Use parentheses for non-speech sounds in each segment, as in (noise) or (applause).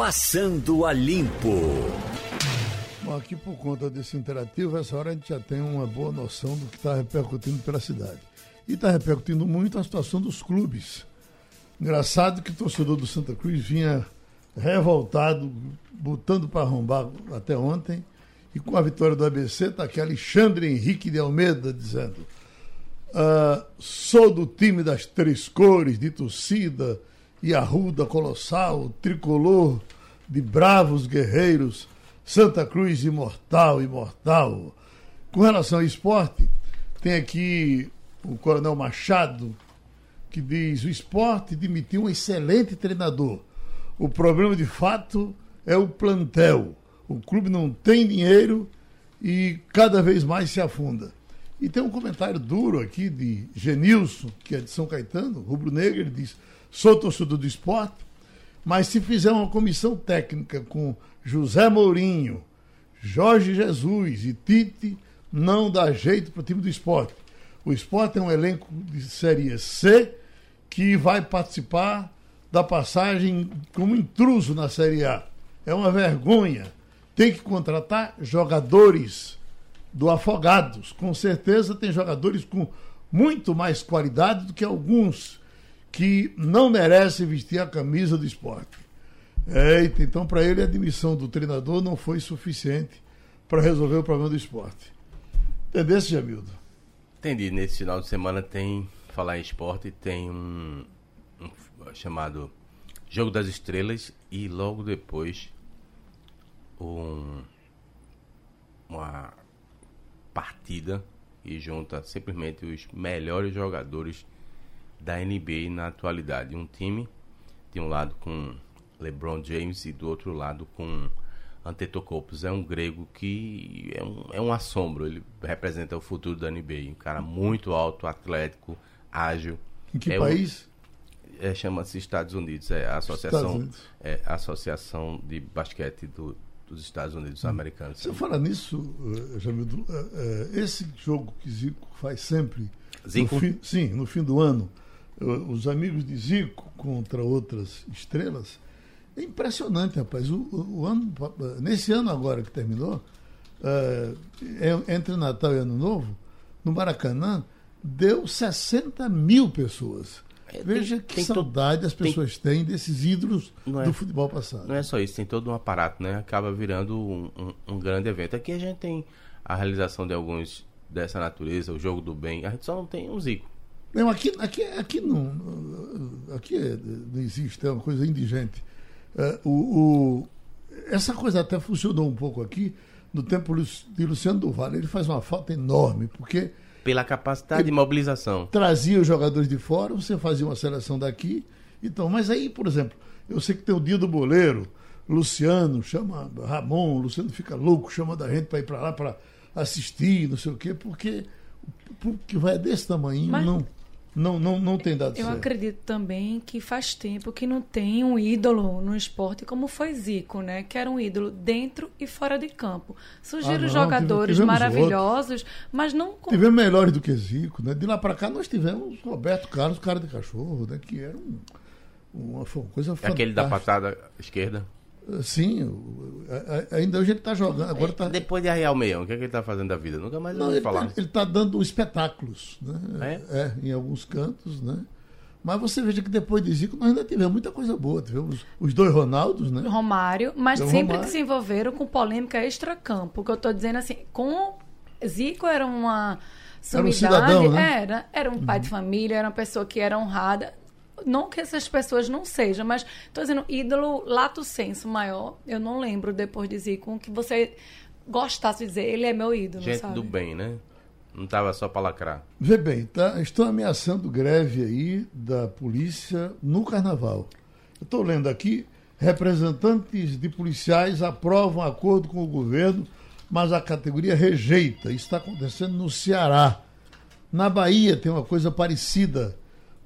Passando a Limpo. Bom, aqui por conta desse interativo, essa hora a gente já tem uma boa noção do que está repercutindo pela cidade. E está repercutindo muito a situação dos clubes. Engraçado que o torcedor do Santa Cruz vinha revoltado, botando para arrombar até ontem. E com a vitória do ABC, está aqui Alexandre Henrique de Almeida dizendo: uh, sou do time das três cores, de torcida e arruda colossal, tricolor de bravos guerreiros, Santa Cruz imortal, imortal. Com relação ao esporte, tem aqui o Coronel Machado, que diz: o esporte demitiu um excelente treinador. O problema de fato é o plantel. O clube não tem dinheiro e cada vez mais se afunda. E tem um comentário duro aqui de Genilson, que é de São Caetano, rubro-negro, ele diz: sou torcedor do esporte, mas se fizer uma comissão técnica com José Mourinho, Jorge Jesus e Tite, não dá jeito para o time do esporte. O esporte é um elenco de Série C que vai participar da passagem como intruso na Série A. É uma vergonha. Tem que contratar jogadores do Afogados. Com certeza tem jogadores com muito mais qualidade do que alguns que não merecem vestir a camisa do esporte. Então para ele a admissão do treinador não foi suficiente para resolver o problema do esporte. Entendesse, Jamildo? Entendi. Nesse final de semana tem, falar em esporte, tem um, um chamado Jogo das Estrelas e logo depois um, uma partida e junta simplesmente os melhores jogadores da NBA na atualidade. Um time de um lado com LeBron James e do outro lado com Antetokounmpo. É um grego que é um, é um assombro. Ele representa o futuro da NBA. Um cara muito alto, atlético, ágil. Em que é país? Um, é, Chama-se Estados Unidos. É a associação, é a associação de basquete do, dos Estados Unidos hum. americanos. Você fala nisso, eh, Jamildo, eh, eh, esse jogo que Zico faz sempre, Zico? No fim, sim, no fim do ano, os amigos de Zico contra outras estrelas, é impressionante, rapaz. O, o, ano, nesse ano agora que terminou, entre Natal e Ano Novo, no Maracanã, deu 60 mil pessoas. É, Veja tem, que tem saudade as pessoas tem, têm desses ídolos é, do futebol passado. Não é só isso, tem todo um aparato, né? Acaba virando um, um, um, grande evento. Aqui a gente tem a realização de alguns dessa natureza, o jogo do bem. A gente só não tem um Zico. Não, aqui, aqui, aqui não. Aqui é, não existe, é uma coisa indigente. É, o, o, essa coisa até funcionou um pouco aqui no tempo de Luciano Duval. Ele faz uma falta enorme, porque pela capacidade de mobilização. Trazia os jogadores de fora, você fazia uma seleção daqui. Então, mas aí, por exemplo, eu sei que tem o dia do boleiro, Luciano chama Ramon, Luciano fica louco, chama da gente para ir para lá para assistir, não sei o quê, porque porque vai desse tamanho, mas... não não, não, não tem dado Eu certo. acredito também que faz tempo que não tem um ídolo no esporte como foi Zico, né? Que era um ídolo dentro e fora de campo. Surgiram ah, não, jogadores maravilhosos, outros. mas não. Tivemos melhores do que Zico, né? De lá para cá nós tivemos Roberto Carlos, cara de cachorro, né? Que era um, uma, uma coisa fantástica. Aquele da patada esquerda? Sim, ainda hoje ele está jogando. Agora tá... Depois de Arreal Meião, o que, é que ele está fazendo da vida? Nunca mais Não, ele falar. Tá, ele está dando espetáculos, né? É? é? em alguns cantos, né? Mas você veja que depois de Zico nós ainda tivemos muita coisa boa. Tivemos os dois Ronaldos, né? Romário, mas sempre Romário. que se envolveram com polêmica extra-campo. O que eu estou dizendo assim, com Zico era uma sumidade, era um cidadão, né? Era, era um pai uhum. de família, era uma pessoa que era honrada não que essas pessoas não sejam, mas estou dizendo, ídolo lato senso maior, eu não lembro depois de Zico que você gostasse de dizer, ele é meu ídolo. Gente sabe? do bem, né? Não estava só para lacrar. Vê bem, tá, estão ameaçando greve aí da polícia no carnaval. Eu estou lendo aqui, representantes de policiais aprovam acordo com o governo, mas a categoria rejeita. Isso está acontecendo no Ceará. Na Bahia tem uma coisa parecida.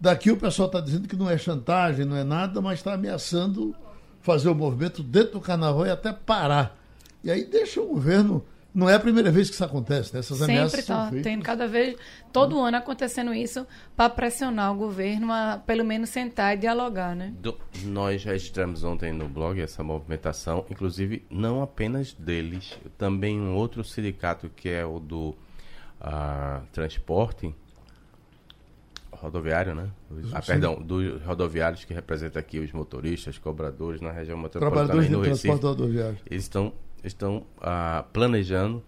Daqui o pessoal está dizendo que não é chantagem, não é nada, mas está ameaçando fazer o movimento dentro do carnaval e até parar. E aí deixa o governo não é a primeira vez que isso acontece, né? Essas Sempre ameaças tá tendo cada vez, todo ano acontecendo isso para pressionar o governo a pelo menos sentar e dialogar, né? Do, nós registramos ontem no blog essa movimentação, inclusive não apenas deles, também um outro sindicato que é o do uh, transporte rodoviário, né? ah, perdão, dos rodoviários que representa aqui os motoristas, cobradores na região metropolitana Trabalhadores do transporte rodoviário. Eles estão estão ah, planejando,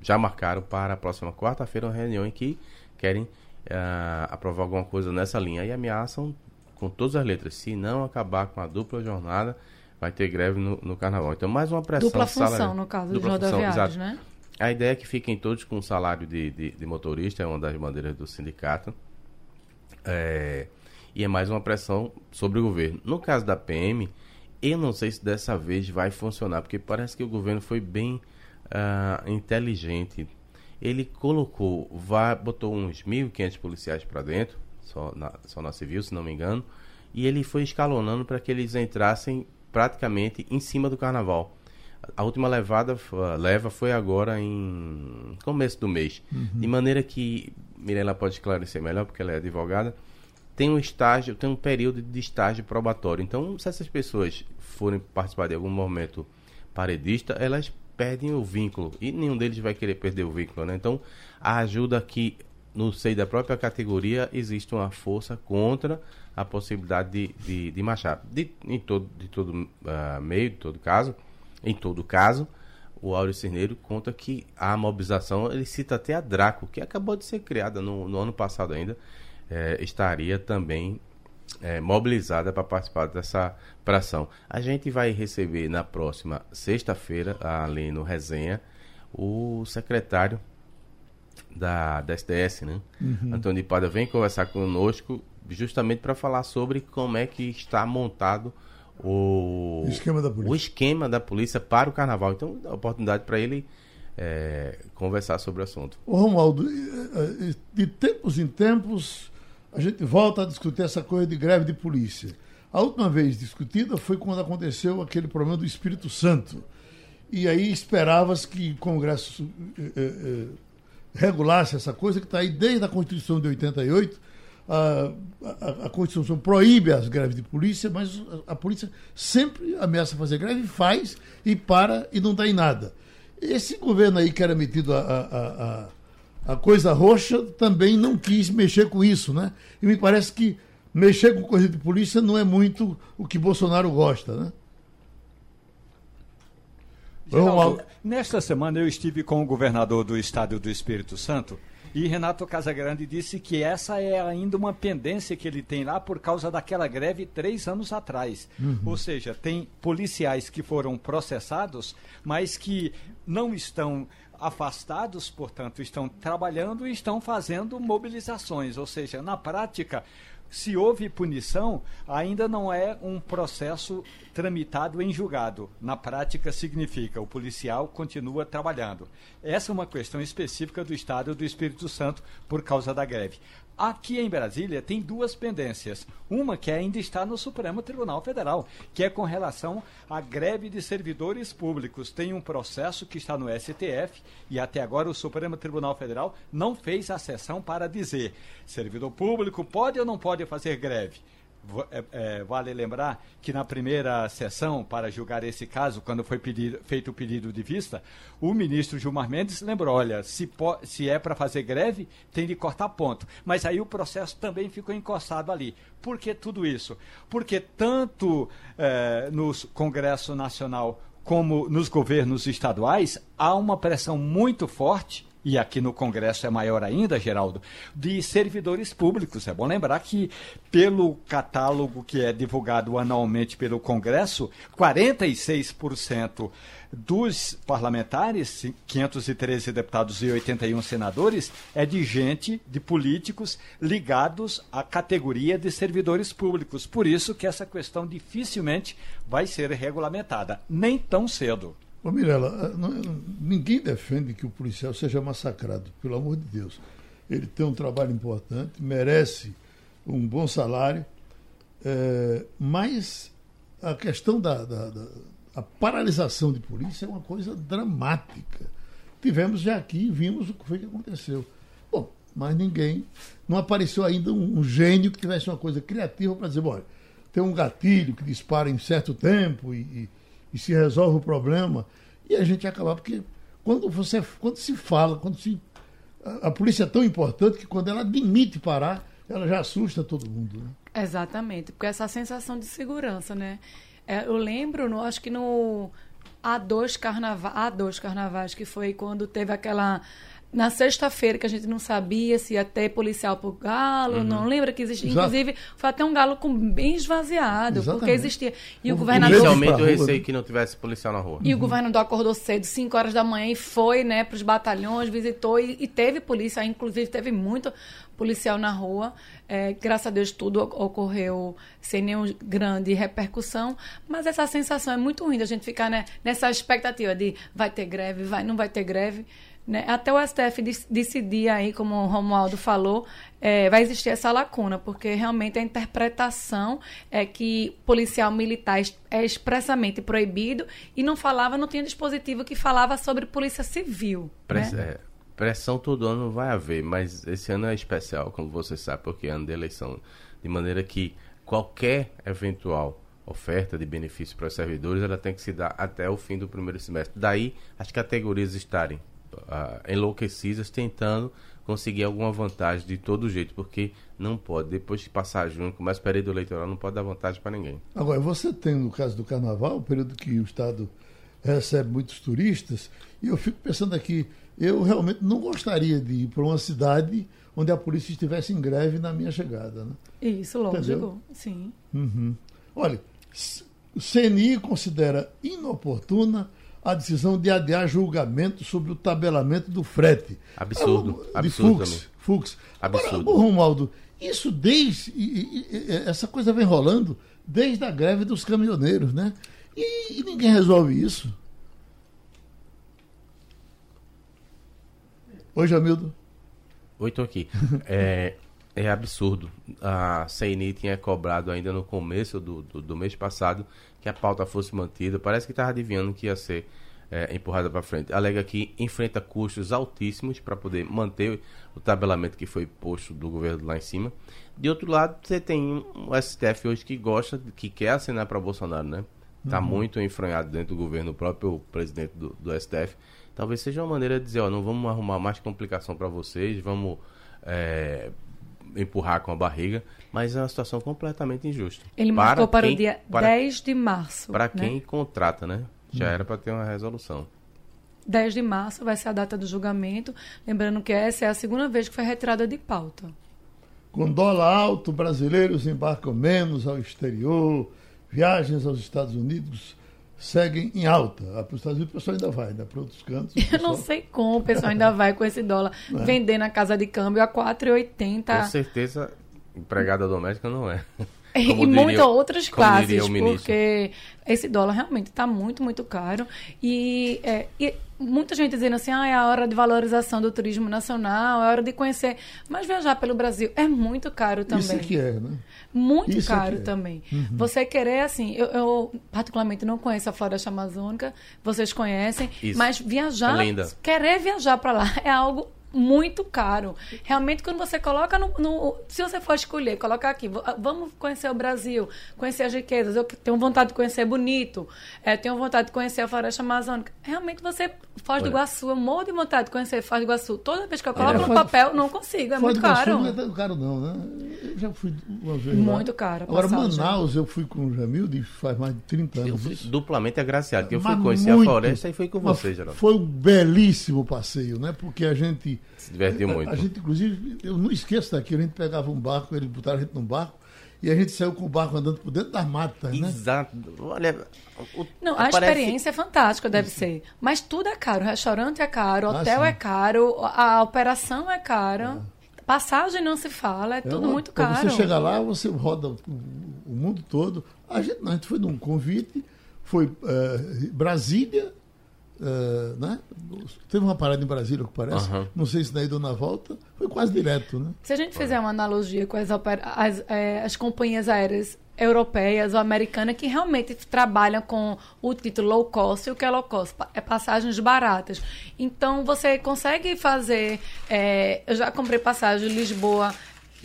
já marcaram para a próxima quarta-feira uma reunião em que querem ah, aprovar alguma coisa nessa linha e ameaçam com todas as letras, se não acabar com a dupla jornada, vai ter greve no, no carnaval. Então, mais uma pressão. Dupla função, no caso dos rodoviários, né? A ideia é que fiquem todos com salário de, de, de motorista, é uma das bandeiras do sindicato. É, e é mais uma pressão sobre o governo. No caso da PM, eu não sei se dessa vez vai funcionar, porque parece que o governo foi bem uh, inteligente. Ele colocou, vai, botou uns 1.500 policiais para dentro, só na, só na civil, se não me engano, e ele foi escalonando para que eles entrassem praticamente em cima do carnaval. A última levada, leva foi agora em começo do mês. Uhum. De maneira que, Mirella pode esclarecer melhor, porque ela é advogada, tem um estágio, tem um período de estágio probatório. Então, se essas pessoas forem participar de algum momento paredista, elas perdem o vínculo e nenhum deles vai querer perder o vínculo, né? Então, a ajuda que no seio da própria categoria existe uma força contra a possibilidade de, de, de. De, em todo, de todo uh, meio, de todo caso, em todo caso, o Áureo Cerneiro conta que a mobilização, ele cita até a Draco, que acabou de ser criada no, no ano passado ainda, é, estaria também é, mobilizada para participar dessa pração. A gente vai receber na próxima sexta-feira, ali no Resenha, o secretário da, da SDS, né? Uhum. Antônio de Pada vem conversar conosco justamente para falar sobre como é que está montado o, esquema da polícia. o esquema da polícia para o carnaval. Então, dá oportunidade para ele é, conversar sobre o assunto. Ô Romualdo, de tempos em tempos a gente volta a discutir essa coisa de greve de polícia. A última vez discutida foi quando aconteceu aquele problema do Espírito Santo. E aí esperava-se que o Congresso eh, eh, regulasse essa coisa que está aí desde a Constituição de 88. A, a, a, Constituição proíbe as greves de polícia, mas a, a, polícia sempre ameaça fazer greve, faz e para e não dá em nada. Esse governo aí que era metido a, a coisa roxa também não quis mexer com isso, né? E me parece que mexer com coisa de polícia não é muito o que Bolsonaro gosta, né? Geraldo, nesta semana eu estive com o governador do estado do Espírito Santo e Renato Casagrande disse que essa é ainda uma pendência que ele tem lá por causa daquela greve três anos atrás. Uhum. Ou seja, tem policiais que foram processados, mas que não estão afastados, portanto, estão trabalhando e estão fazendo mobilizações, ou seja, na prática, se houve punição, ainda não é um processo tramitado em julgado. Na prática, significa o policial continua trabalhando. Essa é uma questão específica do Estado do Espírito Santo por causa da greve. Aqui em Brasília tem duas pendências. Uma que ainda está no Supremo Tribunal Federal, que é com relação à greve de servidores públicos. Tem um processo que está no STF e até agora o Supremo Tribunal Federal não fez a sessão para dizer servidor público pode ou não pode fazer greve. É, é, vale lembrar que na primeira sessão para julgar esse caso, quando foi pedido, feito o pedido de vista, o ministro Gilmar Mendes lembrou: olha, se, po, se é para fazer greve, tem de cortar ponto. Mas aí o processo também ficou encostado ali. Por que tudo isso? Porque tanto é, no Congresso Nacional como nos governos estaduais há uma pressão muito forte e aqui no Congresso é maior ainda, Geraldo, de servidores públicos. É bom lembrar que, pelo catálogo que é divulgado anualmente pelo Congresso, 46% dos parlamentares, 513 deputados e 81 senadores, é de gente, de políticos ligados à categoria de servidores públicos. Por isso que essa questão dificilmente vai ser regulamentada, nem tão cedo. Ô Mirella, eh, ninguém defende que o policial seja massacrado, pelo amor de Deus. Ele tem um trabalho importante, merece um bom salário, é, mas a questão da, da, da a paralisação de polícia é uma coisa dramática. tivemos já aqui, vimos o que foi que aconteceu. Bom, mas ninguém, não apareceu ainda um, um gênio que tivesse uma coisa criativa para dizer, olha, tem um gatilho que dispara em certo tempo e, e, e se resolve o problema. E a gente acabar, porque quando você quando se fala, quando se. A, a, polícia é tão importante que quando ela admite parar, ela já assusta todo mundo. Né? Exatamente, porque essa sensação de segurança, né? É, eu lembro, no, acho que no há dois, carnava há dois carnavais, que foi quando teve aquela na sexta-feira, que a gente não sabia se ia ter policial por galo, uhum. não lembra que existia. Exato. Inclusive, foi até um galo com, bem esvaziado, Exatamente. porque existia. E o, o governador. Inicialmente eu receio que não tivesse policial na rua. E uhum. o governador acordou cedo, 5 horas da manhã, e foi né, para os batalhões, visitou, e, e, teve polícia, inclusive teve muito policial na rua. É, graças a Deus tudo ocorreu sem nenhuma grande repercussão, mas essa sensação é muito ruim da gente ficar né, nessa expectativa de vai ter greve, vai, não vai ter greve. Né? Até o STF decidir aí, como o Romualdo falou, é, vai existir essa lacuna, porque realmente a interpretação é que policial militar é expressamente proibido e não falava, não tinha dispositivo que falava sobre polícia civil. Press, né? é, pressão todo ano vai haver, mas esse ano é especial, como você sabe, porque é ano de eleição. De maneira que qualquer eventual oferta de benefício para os servidores, ela tem que se dar até o fim do primeiro semestre. Daí as categorias estarem uh, enlouquecidas tentando conseguir alguma vantagem de todo jeito, porque não pode, depois de passar junho, começa o período eleitoral, não pode dar vantagem para ninguém. Agora, você tem, no caso do carnaval, o período que o Estado recebe muitos turistas, e eu fico pensando aqui, eu realmente não gostaria de ir para uma cidade onde a polícia estivesse em greve na minha chegada. Né? Isso, lógico, Entendeu? sim. Uhum. Olha, o CNI considera inoportuna a decisão de adiar julgamento sobre o tabelamento do frete. Absurdo. É, de absurdo Fux, Fux. Absurdo. Agora, Romualdo, isso desde. Essa coisa vem rolando desde a greve dos caminhoneiros, né? E, e ninguém resolve isso. Oi, Jamildo. Oi, tô aqui. (laughs) é, é absurdo. A CNI tinha cobrado ainda no começo do, do, do mês passado que a pauta fosse mantida. Parece que estava adivinhando que ia ser é, empurrada para frente. Alega que enfrenta custos altíssimos para poder manter o tabelamento que foi posto do governo lá em cima. De outro lado, você tem um STF hoje que gosta, que quer assinar para Bolsonaro, né? Está uhum. muito enfranhado dentro do governo, o próprio presidente do, do, STF. Talvez seja uma maneira de dizer, ó, não vamos arrumar mais complicação para vocês, vamos é, empurrar com a barriga, mas é uma situação completamente injusta. Ele para marcou para quem, o dia para, 10 de março. Para né? quem contrata, né? Já era para ter uma resolução. 10 de março vai ser a data do julgamento. Lembrando que essa é a segunda vez que foi retirada de pauta. Com dólar alto, brasileiros embarcam menos ao exterior, viagens aos Estados Unidos seguem em alta. Para os Estados Unidos o pessoal ainda vai, né? Para outros cantos. Pessoal... Eu não sei como o pessoal ainda vai com esse dólar. (laughs) É. Vender na casa de câmbio a 4,80. Com certeza, empregada doméstica não é. Como e muitas outras classes, porque esse dólar realmente está muito, muito caro. E, é, e, muita gente dizendo assim, ah, é a hora de valorização do turismo nacional, é a hora de conhecer. Mas viajar pelo Brasil é muito caro também. Isso que é, né? Muito Isso caro é. também. Uhum. Você querer, assim, eu, eu, particularmente não conheço a floresta amazônica, vocês conhecem, Isso. mas viajar, é querer viajar para lá (laughs) é algo muito caro. Realmente, quando você coloca no, no, Se você for escolher, colocar aqui, vamos conhecer o Brasil, conhecer as riquezas. Eu tenho vontade de conhecer Bonito, é, tenho vontade de conhecer a Floresta Amazônica. Realmente, você. Foz do Iguaçu, eu morro de vontade de conhecer Foz do Iguaçu. Toda vez que eu coloco no papel, não consigo, é muito caro. Não é tão caro, não, né? Eu já fui uma vez. Muito lá. caro. Agora, Manaus, eu fui com o Jamil, faz mais de 30 anos. Eu fui duplamente agraciado, que eu fui conhecer muito, a floresta e fui com você, Geraldo. Foi um belíssimo passeio, né? Porque a gente se divertiu muito. A, a, gente, inclusive, eu não esqueço daquilo, a gente pegava um barco, eles botaram a gente num barco, e a gente saiu com o barco andando por dentro das matas, né? Exato. Olha. O, não, a parece... experiência é fantástica, deve Isso. ser. Mas tudo é caro. O restaurante é caro, o ah, hotel ah, é caro, a operação é cara. É. Passagem não se fala, é, é tudo muito caro. Você chega lá, você roda o, o mundo todo. A gente, a gente foi num convite, foi uh, Brasília, Uh, né? Teve uma parada em Brasília, que parece. Uhum. Não sei se daí deu na volta. Foi quase direto, né? Se a gente fizer uma analogia com as, as, é, as companhias aéreas europeias ou americanas que realmente trabalham com o título low cost e o que é low cost é passagens baratas. Então você consegue fazer. É, eu já comprei passagem de Lisboa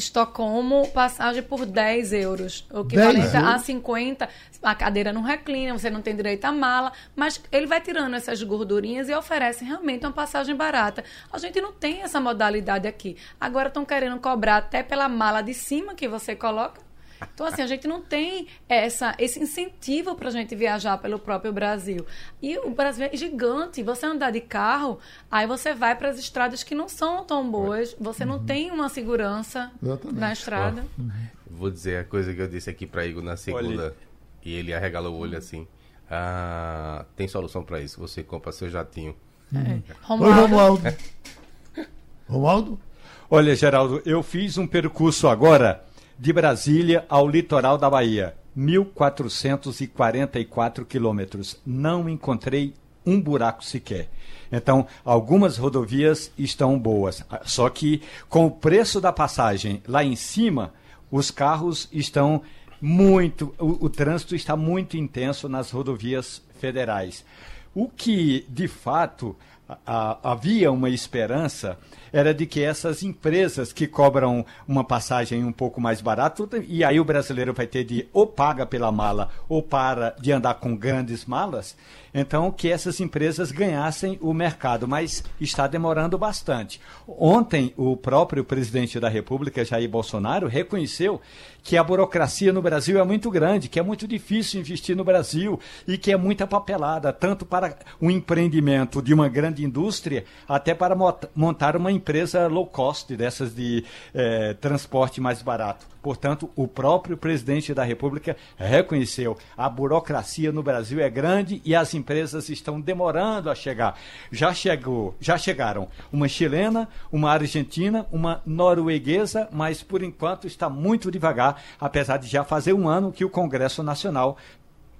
Estocolmo, passagem por 10 euros. O equivalente a 50. A cadeira não reclina, você não tem direito à mala, mas ele vai tirando essas gordurinhas e oferece realmente uma passagem barata. A gente não tem essa modalidade aqui. Agora estão querendo cobrar até pela mala de cima que você coloca. Então, assim, a gente não tem essa, esse incentivo para a gente viajar pelo próprio Brasil. E o Brasil é gigante. Você andar de carro, aí você vai para as estradas que não são tão boas, você não uhum. tem uma segurança Exatamente. na estrada. Oh, vou dizer a coisa que eu disse aqui para Igor na segunda, Olha. e ele arregalou o olho assim. Ah, tem solução para isso. Você compra seu jatinho. É. Romualdo. Oi, Romualdo. (laughs) Romualdo? Olha, Geraldo, eu fiz um percurso agora de Brasília ao litoral da Bahia, 1.444 quilômetros. Não encontrei um buraco sequer. Então, algumas rodovias estão boas. Só que com o preço da passagem lá em cima, os carros estão muito. O, o trânsito está muito intenso nas rodovias federais. O que, de fato, a, havia uma esperança era de que essas empresas que cobram uma passagem um pouco mais barato, e aí o brasileiro vai ter de ou paga pela mala ou para de andar com grandes malas, então que essas empresas ganhassem o mercado, mas está demorando bastante. Ontem, o próprio presidente da República, Jair Bolsonaro, reconheceu que a burocracia no Brasil é muito grande, que é muito difícil investir no Brasil e que é muita papelada, tanto para o empreendimento de uma grande indústria, até para montar uma empresa low cost, dessas de eh, transporte mais barato. Portanto, o próprio presidente da República reconheceu a burocracia no Brasil é grande e as empresas estão demorando a chegar. Já chegou, já chegaram uma chilena, uma argentina, uma norueguesa, mas por enquanto está muito devagar, apesar de já fazer um ano que o Congresso Nacional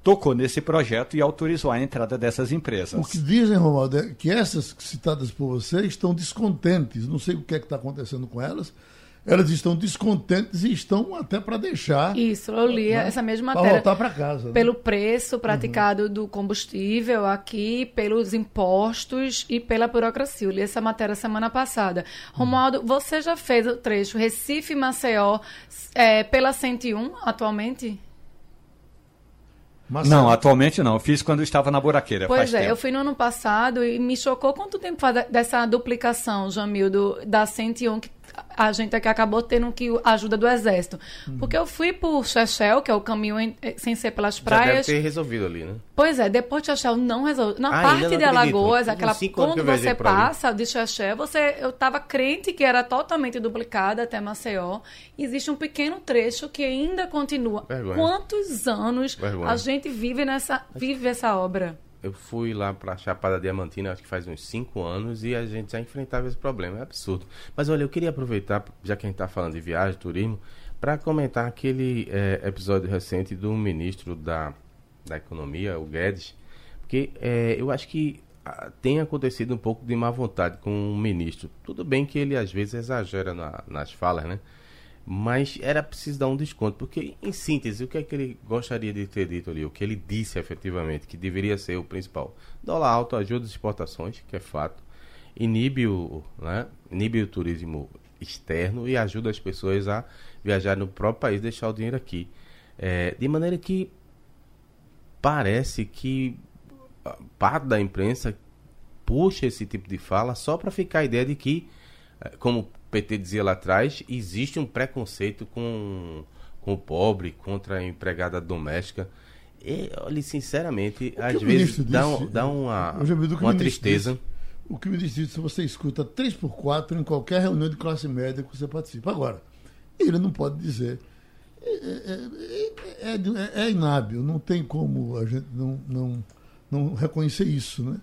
tocou nesse projeto e autorizou a entrada dessas empresas. O que dizem, Romualdo, é que essas citadas por você estão descontentes. Não sei o que é que está acontecendo com elas elas estão descontentes e estão até para deixar. Isso, eu li né? essa mesma matéria. voltar para casa. Né? Pelo preço praticado uhum. do combustível aqui, pelos impostos e pela burocracia. Eu li essa matéria semana passada. Romualdo, uhum. você já fez o trecho Recife-Maceió é, pela 101 atualmente? Não, atualmente não. Eu fiz quando eu estava na buraqueira. Pois é, tempo. eu fui no ano passado e me chocou quanto tempo faz dessa duplicação, Jamildo, da 101, que a gente aqui acabou tendo que ajuda do exército. Uhum. Porque eu fui por Chechel, que é o caminho em, eh, sem ser pelas praias. Já deve ter resolvido ali, né? Pois é, depois de Chechel não resolveu. Na ah, parte de Alagoas, aquela quando você passa de Chechel, você eu estava crente que era totalmente duplicada até Maceió. Existe um pequeno trecho que ainda continua. Vergonha. Quantos anos Vergonha. a gente vive nessa vive essa obra? Eu fui lá para Chapada Diamantina, acho que faz uns 5 anos, e a gente já enfrentava esse problema. É absurdo. Mas olha, eu queria aproveitar, já que a gente está falando de viagem, turismo, para comentar aquele é, episódio recente do ministro da, da Economia, o Guedes, porque é, eu acho que ah, tem acontecido um pouco de má vontade com o ministro. Tudo bem que ele às vezes exagera na, nas falas, né? Mas era preciso dar um desconto, porque, em síntese, o que é que ele gostaria de ter dito ali? O que ele disse efetivamente, que deveria ser o principal? Dólar alto ajuda as exportações, que é fato, inibe o, né, inibe o turismo externo e ajuda as pessoas a viajar no próprio país, deixar o dinheiro aqui. É, de maneira que parece que parte da imprensa puxa esse tipo de fala só para ficar a ideia de que, é, como PT dizia lá atrás, existe um preconceito com, com o pobre, contra a empregada doméstica. E, olha, sinceramente, às vezes dá, disse, dá uma, uma tristeza. Disse, o que me disse se você escuta 3x4 em qualquer reunião de classe média que você participa. Agora, ele não pode dizer. É, é, é, é, inábil, não tem como a gente não, não, não reconhecer isso. Né?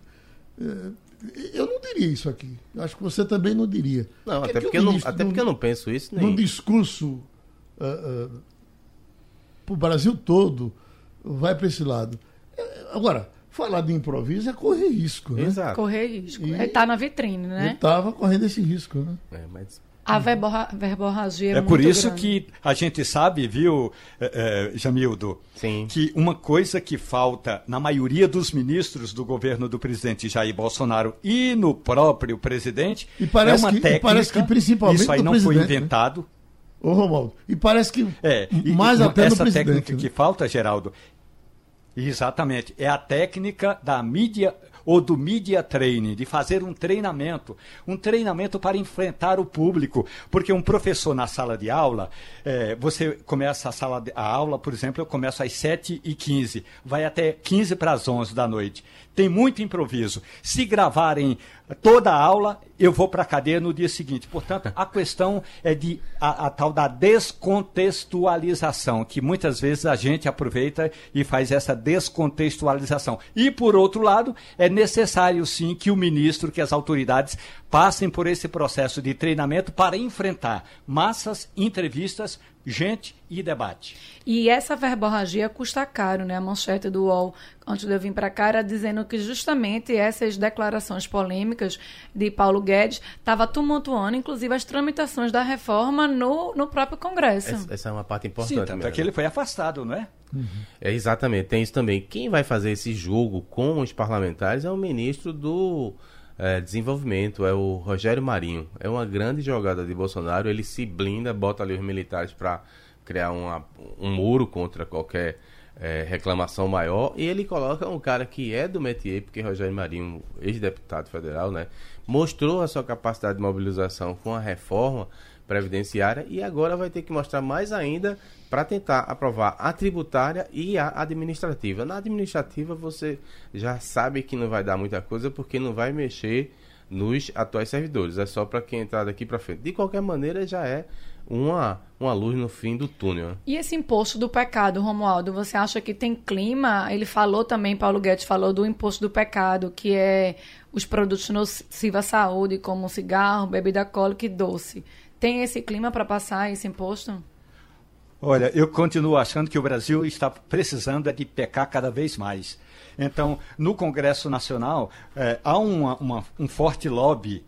Eu diria isso aqui. Acho que você também não diria. Não, até, porque, eu não, até porque eu não penso isso. Nem... Num discurso uh, uh, para o Brasil todo, vai para esse lado. Agora, falar de improviso é correr risco, né? Exato. Correr risco. E, Ele tá na vitrine, né? Ele estava correndo esse risco, né? É, mas a verborra, verborragia é, é por isso grande. que a gente sabe, viu, é, é, Jamildo, Sim. que uma coisa que falta na maioria dos ministros do governo do presidente Jair Bolsonaro e no próprio presidente e parece é uma que, técnica. parece que principalmente isso aí não foi né? inventado. Né? Ô, Romualdo, e parece que é, mais e, até essa no presidente. técnica né? que falta, Geraldo, exatamente, é a técnica da mídia ou do media training, de fazer um treinamento, um treinamento para enfrentar o público, porque um professor na sala de aula, é, você começa a sala de, a aula, por exemplo, eu começo às 7 e 15 vai até 15 para as 11 da noite. Tem muito improviso. Se gravarem toda a aula, eu vou para a cadeia no dia seguinte. Portanto, a questão é de a, a, tal da descontextualização, que muitas vezes a gente aproveita e faz essa descontextualização. E, por outro lado, é necessário sim que o ministro, que as autoridades passem por esse processo de treinamento para enfrentar massas, entrevistas, gente e debate. E essa verborragia custa caro, né? A manchete do UOL, antes de eu vir para cá, era dizendo que justamente essas declarações polêmicas de Paulo Guedes estava tumultuando, inclusive, as tramitações da reforma no, no próprio Congresso. Essa, essa é uma parte importante. Sim, tanto é que ele foi afastado, não é? Uhum. É, exatamente, tem isso também. Quem vai fazer esse jogo com os parlamentares é o ministro do é, desenvolvimento, é o Rogério Marinho. É uma grande jogada de Bolsonaro, ele se blinda, bota ali os militares para criar uma, um muro contra qualquer é, reclamação maior, e ele coloca um cara que é do métier, porque Rogério Marinho, ex-deputado federal, né, mostrou a sua capacidade de mobilização com a reforma previdenciária e agora vai ter que mostrar mais ainda para tentar aprovar a tributária e a administrativa. Na administrativa você já sabe que não vai dar muita coisa porque não vai mexer nos atuais servidores, é só para quem entrar daqui para frente. De qualquer maneira já é uma, uma luz no fim do túnel. E esse imposto do pecado, Romualdo, você acha que tem clima? Ele falou também, Paulo Guedes falou do imposto do pecado, que é os produtos nocivos à saúde, como cigarro, bebida alcoólica e doce. Tem esse clima para passar esse imposto? Olha, eu continuo achando que o Brasil está precisando é de pecar cada vez mais. Então, no Congresso Nacional, é, há uma, uma, um forte lobby.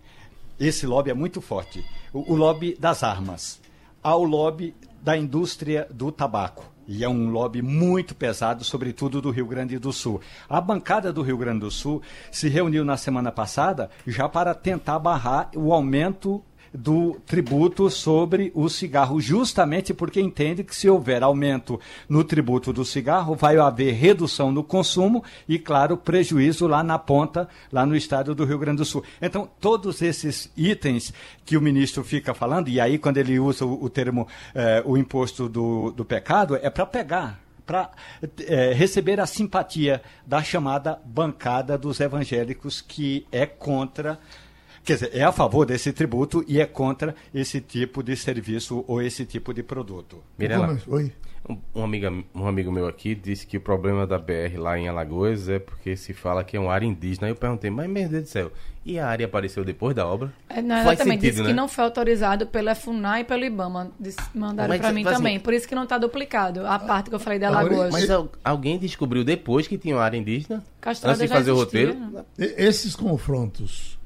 Esse lobby é muito forte. O, o lobby das armas. Há o lobby da indústria do tabaco. E é um lobby muito pesado, sobretudo do Rio Grande do Sul. A bancada do Rio Grande do Sul se reuniu na semana passada já para tentar barrar o aumento do tributo sobre o cigarro, justamente porque entende que se houver aumento no tributo do cigarro, vai haver redução no consumo e, claro, prejuízo lá na ponta, lá no estado do Rio Grande do Sul. Então, todos esses itens que o ministro fica falando, e aí quando ele usa o, termo eh, o imposto do, do pecado, é para pegar para é, receber a simpatia da chamada bancada dos evangélicos, que é contra Quer dizer, é a favor desse tributo e é contra esse tipo de serviço ou esse tipo de produto. Mirela, Oi. Um, amiga, um amigo meu aqui disse que o problema da BR lá em Alagoas é porque se fala que é uma área indígena. Aí eu perguntei, mas meu Deus do céu, e a área apareceu depois da obra? É, não, Faz exatamente, sentido, disse né? que não foi autorizado pela FUNAI e pelo IBAMA. mandaram para mim também, assim, por isso que não está duplicado. A parte que eu falei de Alagoas. Mas alguém descobriu depois que tinha uma área indígena? Castrada antes de fazer existia, o roteiro? Né? Esses confrontos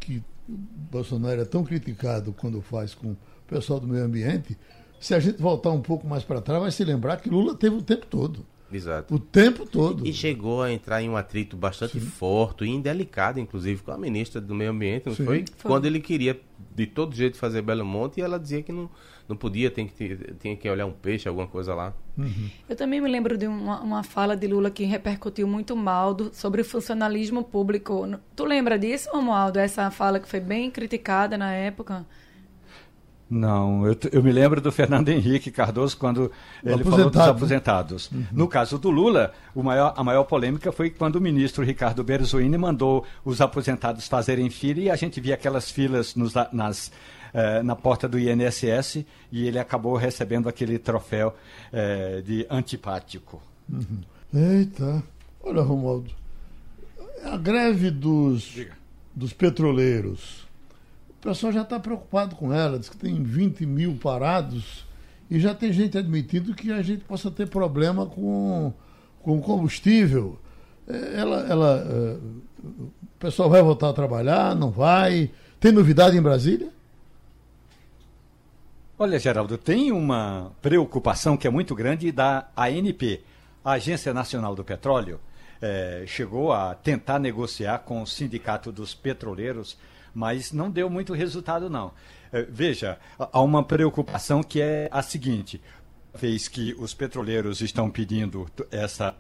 Bolsonaro é tão criticado quando faz com o pessoal do meio ambiente, se a gente voltar um pouco mais para trás, vai se lembrar que Lula teve o tempo todo. Exato. O tempo todo. E chegou a entrar em um atrito bastante Sim. forte e indelicado, inclusive, com a ministra do Meio Ambiente, não foi? foi? Quando ele queria de todo jeito fazer Belo Monte e ela dizia que não, não podia, tem que, tinha que olhar um peixe, alguma coisa lá. Uhum. Eu também me lembro de uma, uma fala de Lula que repercutiu muito mal do, sobre o funcionalismo público. Tu lembra disso, Romualdo? Essa fala que foi bem criticada na época? Não, eu, eu, me lembro do Fernando Henrique Cardoso quando ele falou dos aposentados. Uhum. No caso do Lula, maior, a maior polêmica foi quando o ministro Ricardo Berzoini mandou os aposentados fazerem fila e a gente via aquelas filas nos, nas eh, na porta do INSS e ele acabou recebendo aquele troféu eh, de antipático. Uhum. Eita, olha, Romualdo, a greve dos, dos petroleiros, pessoal já está preocupado com ela, diz que tem 20 mil parados e já tem gente admitindo que a gente possa ter problema com, com combustível. É, ela, ela, é, o pessoal vai voltar a trabalhar, não vai? Tem novidade em Brasília? Olha, Geraldo, tem uma preocupação que é muito grande da ANP, a Agência Nacional do Petróleo. É, chegou a tentar negociar com o Sindicato dos Petroleiros, mas não deu muito resultado, não. É, veja, há uma preocupação que é a seguinte: vez que os petroleiros estão pedindo essa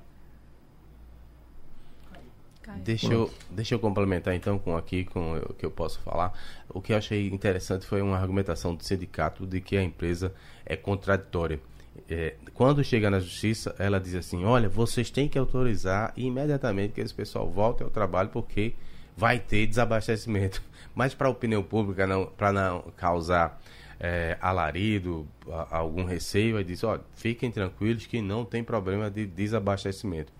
Deixa eu, deixa eu complementar então com aqui com o que eu posso falar. O que eu achei interessante foi uma argumentação do sindicato de que a empresa é contraditória. É, quando chega na justiça, ela diz assim: olha, vocês têm que autorizar imediatamente que esse pessoal volte ao trabalho porque vai ter desabastecimento. Mas para a opinião pública, para não causar é, alarido, algum receio, ele diz: olha, fiquem tranquilos que não tem problema de desabastecimento.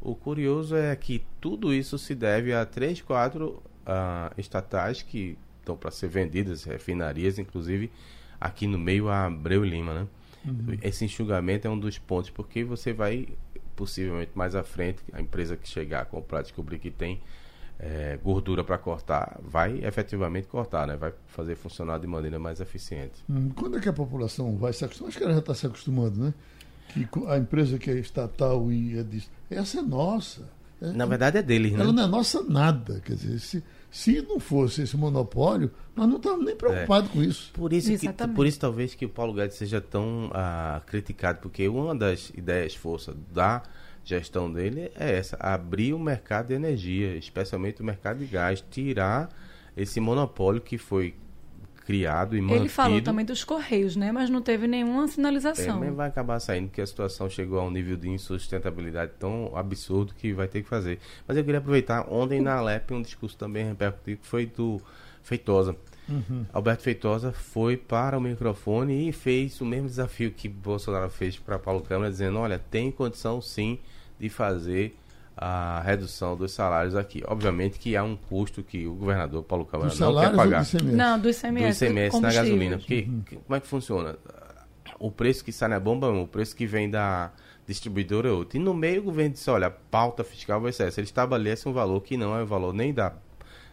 O curioso é que tudo isso se deve a três, quatro uh, estatais que estão para ser vendidas, refinarias, inclusive aqui no meio a Abreu Lima, né? Uhum. Esse enxugamento é um dos pontos, porque você vai, possivelmente mais à frente, a empresa que chegar a comprar, descobrir que tem é, gordura para cortar, vai efetivamente cortar, né? Vai fazer funcionar de maneira mais eficiente. Hum, quando é que a população vai se acostumar? Acho que ela já está se acostumando, né? Que a empresa que é estatal e é disso essa é nossa. É, Na verdade é deles, né? Ela não é nossa nada. Quer dizer, se, se não fosse esse monopólio, nós não estávamos nem preocupados é. com isso. Por isso, que, por isso talvez que o Paulo Guedes seja tão ah, criticado, porque uma das ideias força da gestão dele é essa, abrir o mercado de energia, especialmente o mercado de gás, tirar esse monopólio que foi criado e mantido. Ele falou também dos Correios, né? Mas não teve nenhuma sinalização. É, vai acabar saindo, porque a situação chegou a um nível de insustentabilidade tão absurdo que vai ter que fazer. Mas eu queria aproveitar, ontem na Alep, um discurso também repercutido que foi do Feitosa. Uhum. Alberto Feitosa foi para o microfone e fez o mesmo desafio que Bolsonaro fez para Paulo Câmara, dizendo: olha, tem condição sim de fazer a redução dos salários aqui. Obviamente que há um custo que o governador Paulo Câmara não quer pagar. Do ICMS? Não, do ICMS. Do ICMS na gasolina. Porque uhum. como é que funciona? O preço que sai na bomba é um, o preço que vem da distribuidora é outro. E no meio o governo disse, olha, a pauta fiscal vai ser essa. Ele estabelece um valor que não é o valor nem da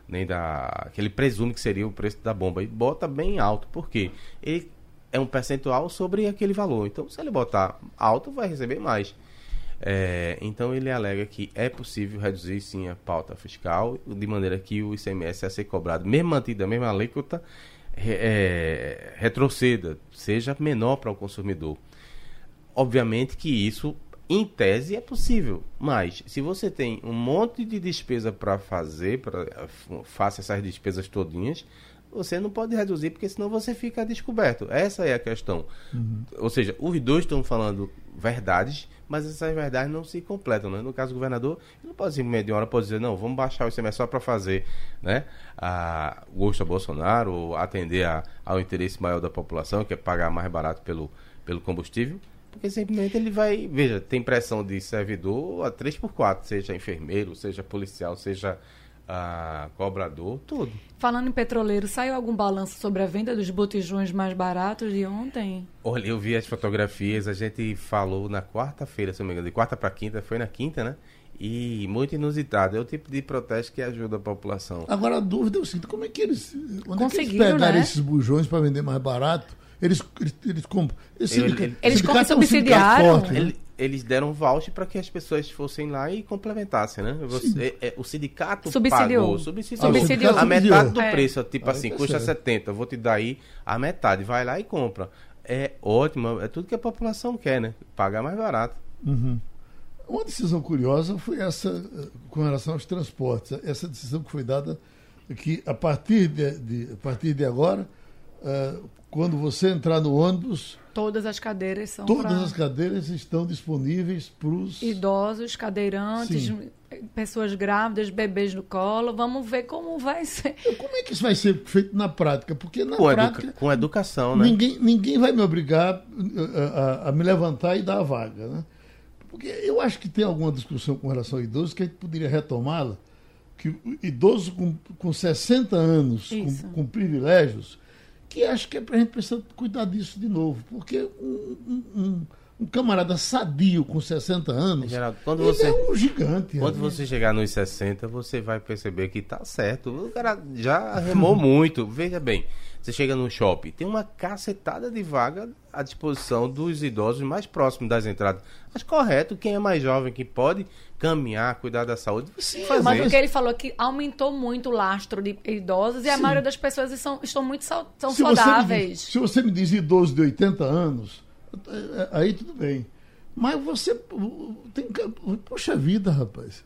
nem da que ele presume que seria o preço da bomba e bota bem alto. Por quê? Ele é um percentual sobre aquele valor. Então, se ele botar alto, vai receber mais. É, então ele alega que é possível reduzir sim a pauta fiscal de maneira que o ICMS a ser cobrado, mesmo mantida a mesma alíquota, é, retroceda, seja menor para o consumidor. Obviamente que isso, em tese, é possível, mas se você tem um monte de despesa para fazer, para faça essas despesas todinhas, você não pode reduzir, porque senão você fica descoberto. Essa é a questão. Uhum. Ou seja, os dois estão falando verdades, mas essas verdades não se completam. Né? No caso do governador, ele não pode simplesmente de uma hora pode dizer, não, vamos baixar o ICMS só para fazer né, a gosto a Bolsonaro, ou atender a, ao interesse maior da população, que é pagar mais barato pelo, pelo combustível. Porque simplesmente ele vai, veja, tem pressão de servidor a 3 por 4 seja enfermeiro, seja policial, seja a cobrador, tudo. Falando em petroleiro, saiu algum balanço sobre a venda dos botijões mais baratos de ontem? Olha, eu vi as fotografias, a gente falou na quarta-feira, se não me engano, de quarta para quinta, foi na quinta, né? E muito inusitado. É o tipo de protesto que ajuda a população. Agora a dúvida é o seguinte: como é que eles. Onde é que eles pegaram né? esses bujões para vender mais barato? Eles, eles, eles compram. Esse, ele, ele, eles compram subsidiário. Forte, né? eles deram voucher para que as pessoas fossem lá e complementassem, né? Você, é, é, o sindicato subsidiou. pagou, subsidiou, subsidiou. a metade do é. preço, tipo ah, assim, custa certo. 70, vou te dar aí a metade, vai lá e compra. É ótimo, é tudo que a população quer, né? Pagar mais barato. Uhum. Uma decisão curiosa foi essa com relação aos transportes. Essa decisão que foi dada que a partir de, de a partir de agora, uh, quando você entrar no ônibus, Todas as cadeiras são Todas pra... as cadeiras estão disponíveis para os idosos, cadeirantes, Sim. pessoas grávidas, bebês no colo. Vamos ver como vai ser. Como é que isso vai ser feito na prática? Porque na com prática educa... com educação, né? Ninguém, ninguém vai me obrigar a, a, a, me levantar e dar a vaga, né? Porque eu acho que tem alguma discussão com relação ao idoso que a gente poderia retomá-la, que idoso com, com 60 anos, com, com privilégios, que acho que é para a gente precisar cuidar disso de novo, porque um, um, um camarada sadio com 60 anos, Geraldo, quando você, é um gigante. Quando você chegar nos 60, você vai perceber que tá certo. O cara já remou (laughs) muito. Veja bem, você chega no shopping, tem uma cacetada de vaga à disposição dos idosos mais próximos das entradas. Mas correto, quem é mais jovem, que pode caminhar, cuidar da saúde, Sim, fazer. Mas porque ele falou que aumentou muito o lastro de idosos e Sim. a maioria das pessoas são, estão muito são se saudáveis. Você diz, se você me diz idoso de 80 anos é, aí tudo bem. Mas você tem Poxa vida, rapaz.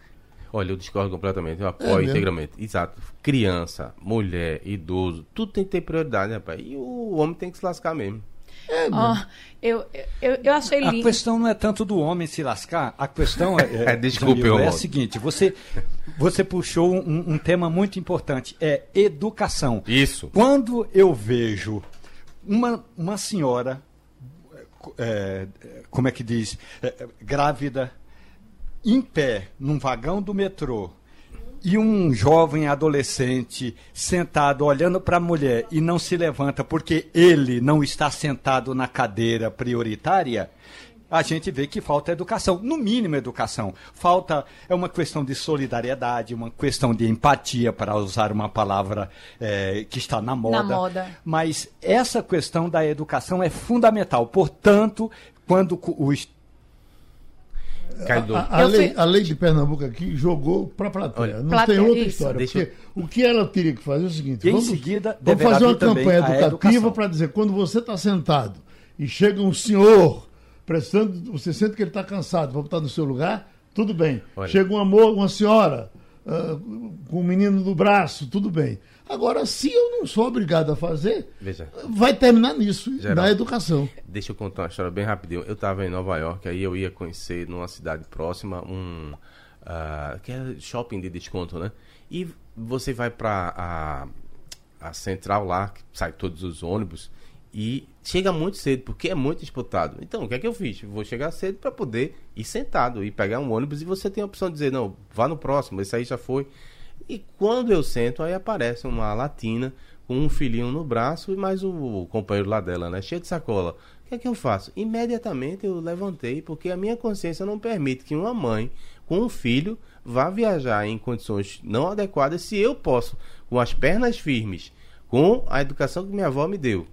Olha, eu discordo completamente, eu apoio é integralmente. Exato. Criança, mulher, idoso, tudo tem que ter prioridade, rapaz. E o homem tem que se lascar mesmo. É, oh, eu, eu, eu achei lindo. A questão não é tanto do homem se lascar, a questão é, é, (laughs) é desculpe, Jamil, é a seguinte: você, você puxou um, um tema muito importante, é educação. Isso. Quando eu vejo uma, uma senhora é, como é que diz, é, grávida, em pé, num vagão do metrô, e um jovem adolescente sentado olhando para a mulher e não se levanta porque ele não está sentado na cadeira prioritária, a gente vê que falta educação, no mínimo educação. Falta é uma questão de solidariedade, uma questão de empatia, para usar uma palavra é, que está na moda. na moda. Mas essa questão da educação é fundamental. Portanto, quando o a, a, lei, a, lei, de Pernambuco aqui jogou para a plateia. Não plateia, tem outra isso. história. Deixa... Porque o que ela teria que fazer é o seguinte: e vamos, em seguida, vamos fazer uma campanha educativa para dizer quando você está sentado e chega um senhor prestando, você sente que ele está cansado, vamos estar no seu lugar, tudo bem. Olha. Chega um amor, uma senhora uh, com o um menino no braço, tudo bem. Agora, se eu não sou obrigado a fazer, Veja. vai terminar nisso, Geral, na educação. Deixa eu contar uma história bem rapidinho. Eu estava em Nova York, aí eu ia conhecer numa cidade próxima um. Uh, que é shopping de desconto, né? E você vai para a, a central lá, que sai todos os ônibus, e chega muito cedo, porque é muito disputado. Então, o que é que eu fiz? Vou chegar cedo para poder ir sentado e pegar um ônibus e você tem a opção de dizer, não, vá no próximo, esse aí já foi. E quando eu sento, aí aparece uma latina com um filhinho no braço e mais o companheiro lá dela, né? Cheio de sacola. O que é que eu faço? Imediatamente eu levantei, porque a minha consciência não permite que uma mãe com um filho vá viajar em condições não adequadas se eu posso, com as pernas firmes, com a educação que minha avó me deu,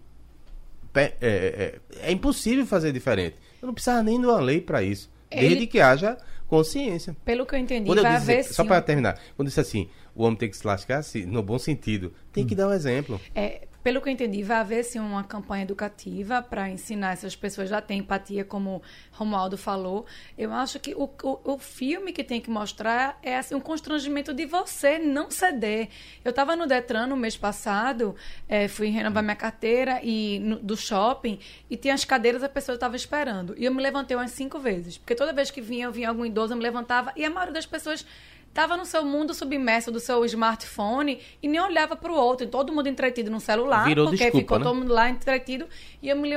é, é, é, é, impossível fazer diferente. Eu não precisava nem de uma lei para isso. Ele... Desde que haja consciência. Pelo que eu entendi, quando vai haver Só para terminar. Quando eu disse assim, o homem tem que se lascar, assim, no bom sentido, tem que hum. dar um exemplo. É, pelo que eu entendi, vai haver sim uma campanha educativa para ensinar essas pessoas a ter empatia, como Romualdo falou. Eu acho que o, o, o, filme que tem que mostrar é assim, um constrangimento de você não ceder. Eu estava no Detran no mês passado, é, fui renovar minha carteira e no, do shopping e tinha as cadeiras, a pessoa estava esperando. E eu me levantei umas cinco vezes, porque toda vez que vinha, eu vinha algum idoso, eu me levantava e a maioria das pessoas estava no seu mundo submerso do seu smartphone e nem olhava para o outro. Todo mundo entretido no celular, Virou porque desculpa, ficou né? todo mundo lá entretido. E eu me,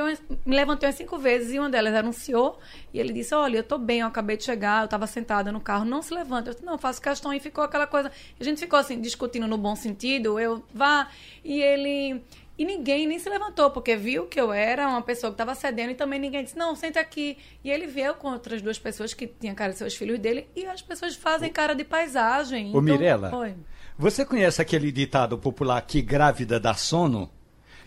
me levantei umas cinco vezes e uma delas senhor. E ele disse: Olha, eu estou bem, eu acabei de chegar, eu estava sentada no carro, não se levanta. Eu disse: Não, faço questão. E ficou aquela coisa. A gente ficou assim, discutindo no bom sentido. Eu vá. E ele. E ninguém nem se levantou, porque viu que eu era uma pessoa que estava cedendo e também ninguém disse, não, senta aqui. E ele veio com outras duas pessoas que tinham cara de seus filhos dele e as pessoas fazem cara de paisagem. Ô, então, Mirella, você conhece aquele ditado popular que grávida dá sono?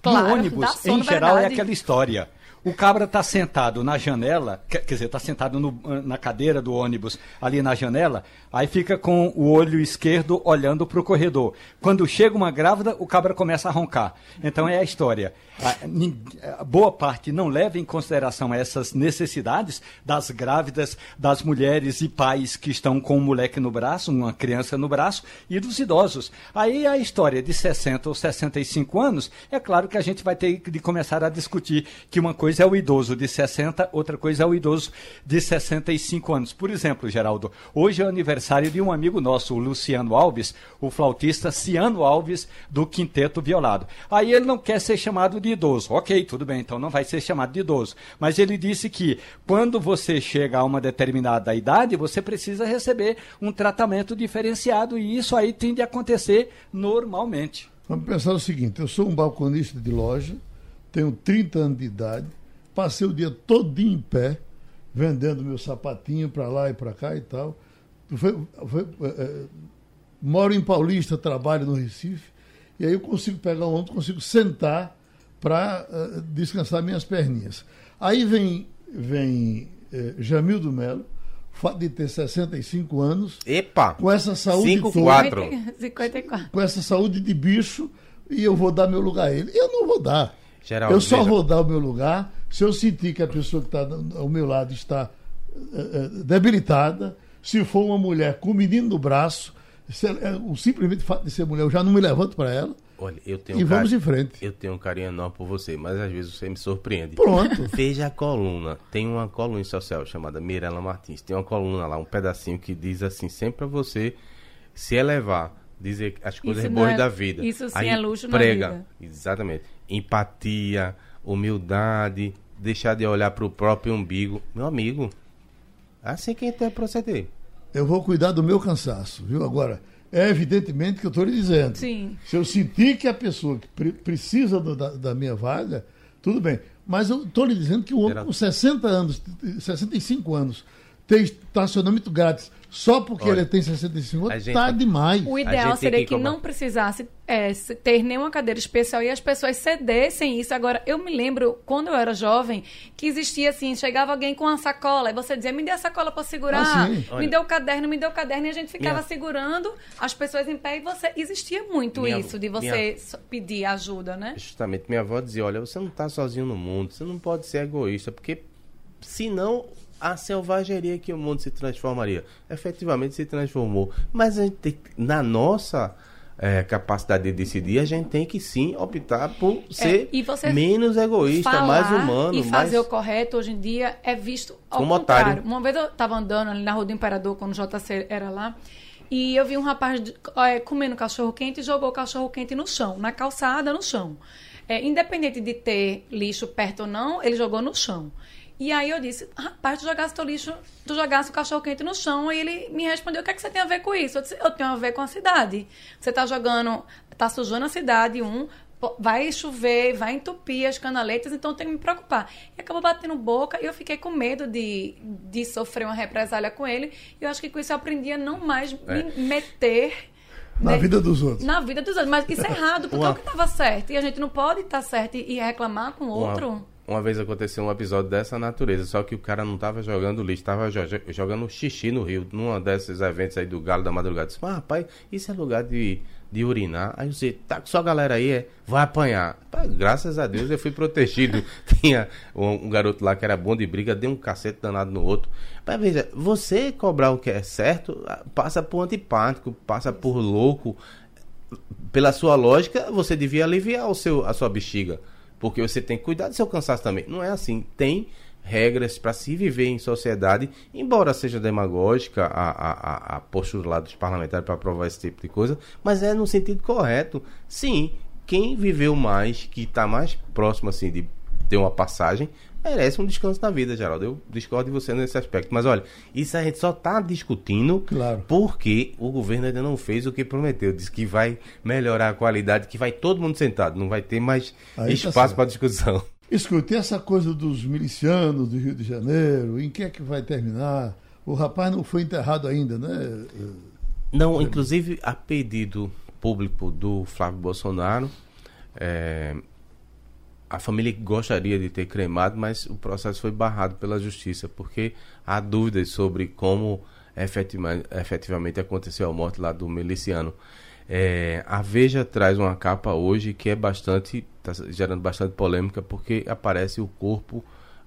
Claro, no ônibus, sono, em geral, é verdade. é aquela história. O cabra está sentado na janela, quer, dizer, está sentado no, na cadeira do ônibus, ali na janela, aí fica com o olho esquerdo olhando para o corredor. Quando chega uma grávida, o cabra começa a roncar. Então é a história a, boa parte não leva em consideração essas necessidades das grávidas, das mulheres e pais que estão com um moleque no braço, uma criança no braço, e dos idosos. Aí a história de 60 ou 65 anos, é claro que a gente vai ter de começar a discutir que uma coisa é o idoso de 60, outra coisa é o idoso de 65 anos. Por exemplo, Geraldo, hoje é aniversário de um amigo nosso, o Luciano Alves, o flautista Ciano Alves, do Quinteto Violado. Aí ele não quer ser chamado de de idoso. Ok, tudo bem, então não vai ser chamado de idoso. Mas ele disse que quando você chega a uma determinada idade, você precisa receber um tratamento diferenciado e isso aí tende a acontecer normalmente. Vamos pensar o seguinte: eu sou um balconista de loja, tenho 30 anos de idade, passei o dia todo em pé, vendendo meu sapatinho para lá e para cá e tal. Foi, foi, é, moro em Paulista, trabalho no Recife, e aí eu consigo pegar um ônibus, consigo sentar para uh, descansar minhas perninhas. Aí vem, vem uh, Jamil do Melo, fato de ter 65 anos. Epa! Com essa saúde 5, toda. 54. Com essa saúde de bicho, e eu vou dar meu lugar a ele. Eu não vou dar. Geraldo, eu só veja. vou dar o meu lugar se eu sentir que a pessoa que está ao meu lado está uh, debilitada, se for uma mulher com o menino no braço, ela, o simplesmente fato de ser mulher, eu já não me levanto para ela. Olha, eu tenho e um vamos em frente. Eu tenho um carinho enorme por você, mas às vezes você me surpreende. Pronto. (laughs) Veja a coluna. Tem uma coluna social chamada Mirela Martins. Tem uma coluna lá, um pedacinho que diz assim, sempre para você se elevar, dizer as coisas boas é, da vida. Isso sim Aí é luxo prega, na vida. Exatamente. Empatia, humildade, deixar de olhar para o próprio umbigo. Meu amigo, assim que a gente proceder. Eu vou cuidar do meu cansaço, viu? Agora, é evidentemente que eu estou lhe dizendo. Sim. Se eu sentir que a pessoa que pre precisa do, da, da, minha vaga, tudo bem. Mas eu estou lhe dizendo que o homem com 60 anos, 65 anos, tem estacionamento grátis só porque Olha, ele tem 65 anos, tá demais. O ideal seria que, que não precisasse é, ter nenhuma cadeira especial e as pessoas cedessem isso. Agora, eu me lembro, quando eu era jovem, que existia assim, chegava alguém com uma sacola, e você dizia, me dê a sacola para segurar, ah, me dê o caderno, me dê o caderno, e a gente ficava minha... segurando as pessoas em pé, e você existia muito minha... isso, de você minha... pedir ajuda, né? Justamente, minha avó dizia, olha, você não está sozinho no mundo, você não pode ser egoísta, porque senão a selvageria que o mundo se transformaria. Efetivamente se transformou. Mas a gente tem, na nossa é, capacidade de decidir, a gente tem que sim optar por é, ser é, menos egoísta, mais humano. E fazer mais... o correto hoje em dia é visto ao Como contrário. Otário. Uma vez eu estava andando ali na Rua do Imperador, quando o JC era lá. E eu vi um rapaz é, comendo cachorro quente e jogou o cachorro quente no chão, na calçada, no chão. É, independente de ter lixo perto ou não, ele jogou no chão. E aí eu disse, rapaz, tu jogasse teu lixo, tu jogasse o cachorro quente no chão. E ele me respondeu, o que é que você tem a ver com isso? Eu disse, eu tenho a ver com a cidade. Você tá jogando, tá sujando a cidade, um, vai chover, vai entupir as canaletas, então tem que me preocupar. E acabou batendo boca e eu fiquei com medo de, de sofrer uma represália com ele. E eu acho que com isso eu aprendi a não mais é. me meter... Na né? vida dos outros. Na vida dos outros. Mas isso é errado, porque uma... é o que estava certo. E a gente não pode estar tá certo e reclamar com o outro. Uma uma vez aconteceu um episódio dessa natureza, só que o cara não tava jogando lixo, tava jo jogando xixi no rio, num desses eventos aí do Galo da Madrugada. Disse, mas rapaz, isso é lugar de, de urinar. Aí você, tá com sua galera aí, é, vai apanhar. Graças a Deus eu fui protegido. (laughs) Tinha um, um, garoto lá que era bom de briga, deu um cacete danado no outro. Mas veja, você cobrar o que é certo, passa por antipático, passa por louco. Pela sua lógica, você devia aliviar o seu, a sua bexiga. Porque você tem que cuidar do seu cansaço também. Não é assim. Tem regras para se viver em sociedade, embora seja demagógica a, a, a postura lá dos parlamentares para aprovar esse tipo de coisa, mas é no sentido correto. Sim, quem viveu mais, que está mais próximo assim de ter uma passagem, merece um descanso na vida, Geraldo. Eu discordo de você nesse aspecto. Mas olha, isso a gente só está discutindo claro. porque o governo ainda não fez o que prometeu. Diz que vai melhorar a qualidade, que vai todo mundo sentado, não vai ter mais Aí tá espaço tá para discussão. Escute, essa coisa dos milicianos do Rio de Janeiro, em que é que vai terminar? O rapaz não foi enterrado ainda, né? Não, inclusive a pedido público do Flávio Bolsonaro, é, a família gostaria de ter cremado, mas o processo foi barrado pela justiça, porque há dúvidas sobre como efetivamente, efetivamente aconteceu a morte lá do miliciano. É, a Veja traz uma capa hoje que é bastante, está gerando bastante polêmica, porque aparece o corpo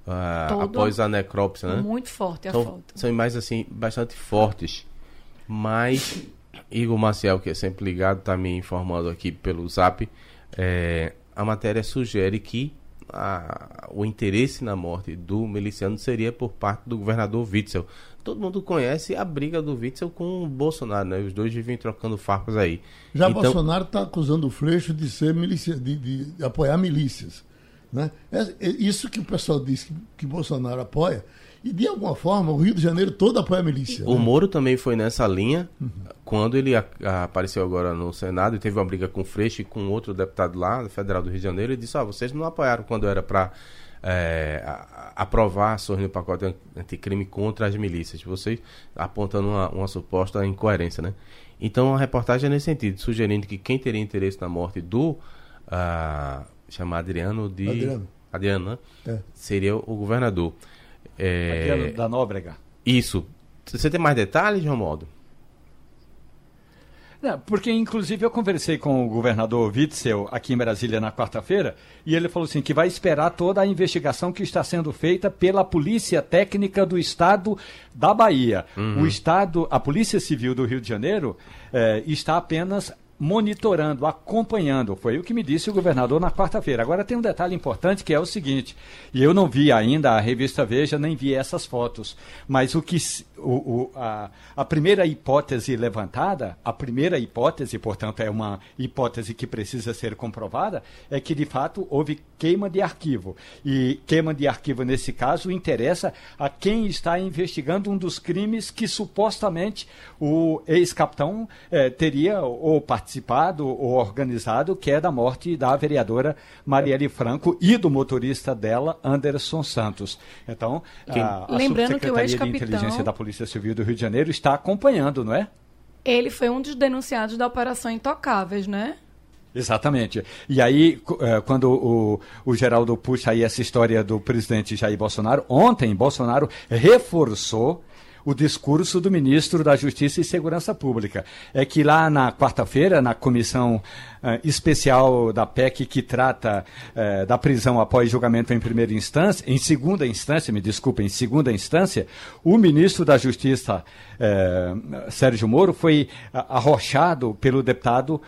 uh, após a necrópsia, né? Muito forte a são, foto. São imagens assim, bastante fortes. Mas Igor Maciel, que é sempre ligado, está me informando aqui pelo zap. É, a matéria sugere que a, o interesse na morte do miliciano seria por parte do governador Witzel. Todo mundo conhece a briga do Witzel com o Bolsonaro, né? Os dois vivem trocando farpas aí. Já então... Bolsonaro está acusando o Freixo de ser milícia, de, de, apoiar milícias. Né? É, é isso que o pessoal diz que, que Bolsonaro apoia e de alguma forma o Rio de Janeiro todo apoia a milícia. O né? Moro também foi nessa linha uhum. quando ele a, a, apareceu agora no Senado e teve uma briga com o Freixo e com outro deputado lá, federal do Rio de Janeiro, e disse: ah, vocês não apoiaram quando era para é, aprovar ações no pacote anticrime contra as milícias. Vocês apontando uma, uma suposta incoerência, né? Então a reportagem é nesse sentido, sugerindo que quem teria interesse na morte do uh, chamado Adriano de Adriano, Adriano né? É. seria o governador. É... Adriano da Nóbrega. Isso. Você tem mais detalhes, João Modo? Não, porque, inclusive, eu conversei com o governador Witzel aqui em Brasília na quarta-feira e ele falou assim que vai esperar toda a investigação que está sendo feita pela Polícia Técnica do Estado da Bahia. Uhum. O Estado, a Polícia Civil do Rio de Janeiro eh, está apenas monitorando, acompanhando. Foi o que me disse o governador na quarta-feira. Agora tem um detalhe importante que é o seguinte, e eu não vi ainda a revista Veja, nem vi essas fotos, mas o que o, o, a, a primeira hipótese levantada, a primeira hipótese, portanto, é uma hipótese que precisa ser comprovada, é que de fato houve queima de arquivo. E queima de arquivo, nesse caso, interessa a quem está investigando um dos crimes que supostamente o ex-capitão eh, teria ou participado ou organizado, que é da morte da vereadora Marielle Franco e do motorista dela, Anderson Santos. Então, a, a Lembrando que o ex-capitão... de Inteligência da Polícia Civil do Rio de Janeiro está acompanhando, não é? Ele foi um dos denunciados da Operação Intocáveis, né? Exatamente. E aí, é, quando o, o Geraldo puxa aí essa história do presidente Jair Bolsonaro, ontem Bolsonaro reforçou o discurso do ministro da Justiça e Segurança Pública. É que lá na quarta-feira, na comissão uh, especial da PEC que trata uh, da prisão após julgamento em primeira instância, em segunda instância, me desculpe, em segunda instância, o ministro da Justiça, uh, Sérgio Moro, foi arrochado pelo deputado